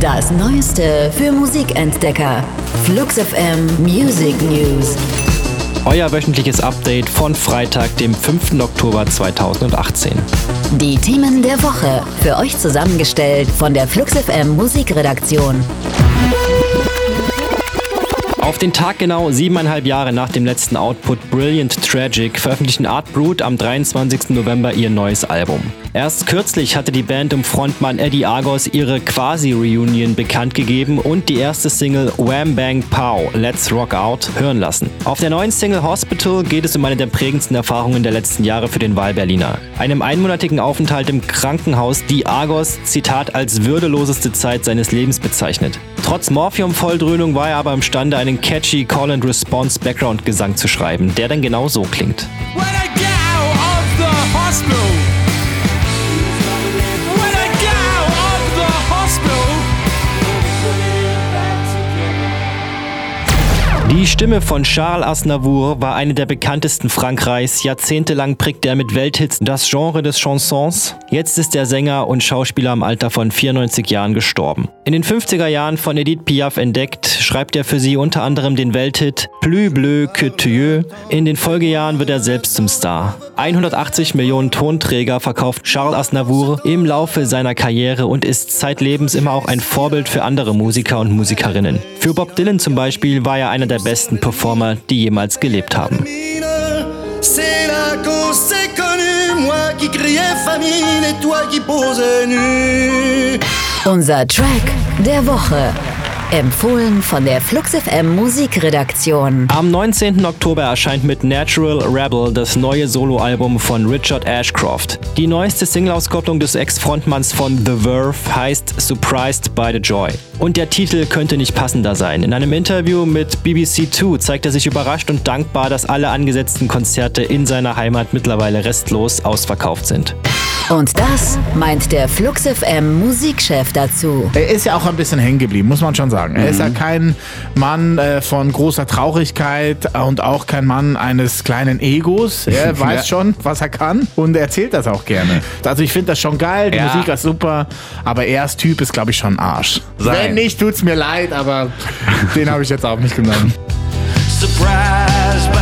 Das Neueste für Musikentdecker. Flux FM Music News. Euer wöchentliches Update von Freitag, dem 5. Oktober 2018. Die Themen der Woche. Für euch zusammengestellt von der Flux FM Musikredaktion. Auf den Tag genau siebeneinhalb Jahre nach dem letzten Output Brilliant Tragic veröffentlichen Art Brut am 23. November ihr neues Album. Erst kürzlich hatte die Band um Frontmann Eddie Argos ihre Quasi-Reunion bekannt gegeben und die erste Single Wham Bang Pow Let's Rock Out hören lassen. Auf der neuen Single Hospital geht es um eine der prägendsten Erfahrungen der letzten Jahre für den Wahlberliner. Einem einmonatigen Aufenthalt im Krankenhaus, die Argos, Zitat, als würdeloseste Zeit seines Lebens bezeichnet. Trotz Morphium-Volldröhnung war er aber imstande, einen catchy Call-and-Response-Background-Gesang zu schreiben, der dann genau so klingt. When I get out of the hospital. Die Stimme von Charles Aznavour war eine der bekanntesten Frankreichs. Jahrzehntelang prägte er mit Welthits das Genre des Chansons. Jetzt ist der Sänger und Schauspieler im Alter von 94 Jahren gestorben. In den 50er Jahren von Edith Piaf entdeckt, schreibt er für sie unter anderem den Welthit Plus bleu que tu In den Folgejahren wird er selbst zum Star. 180 Millionen Tonträger verkauft Charles Aznavour im Laufe seiner Karriere und ist zeitlebens immer auch ein Vorbild für andere Musiker und Musikerinnen. Für Bob Dylan zum Beispiel war er einer der besten Performer, die jemals gelebt haben. Unser Track der Woche. Empfohlen von der Flux FM Musikredaktion. Am 19. Oktober erscheint mit Natural Rebel das neue Soloalbum von Richard Ashcroft. Die neueste Singleauskopplung des Ex-Frontmanns von The Verve heißt Surprised by the Joy. Und der Titel könnte nicht passender sein. In einem Interview mit BBC Two zeigt er sich überrascht und dankbar, dass alle angesetzten Konzerte in seiner Heimat mittlerweile restlos ausverkauft sind. Und das meint der Flux FM Musikchef dazu. Er ist ja auch ein bisschen hängen geblieben, muss man schon sagen. Er ist ja mhm. kein Mann äh, von großer Traurigkeit und auch kein Mann eines kleinen Egos. Er weiß ja. schon, was er kann und erzählt das auch gerne. Also ich finde das schon geil, die ja. Musik ist super, aber er als Typ ist, glaube ich, schon ein Arsch. Sein. Wenn nicht, tut's mir leid, aber den habe ich jetzt auch nicht genommen. Surprise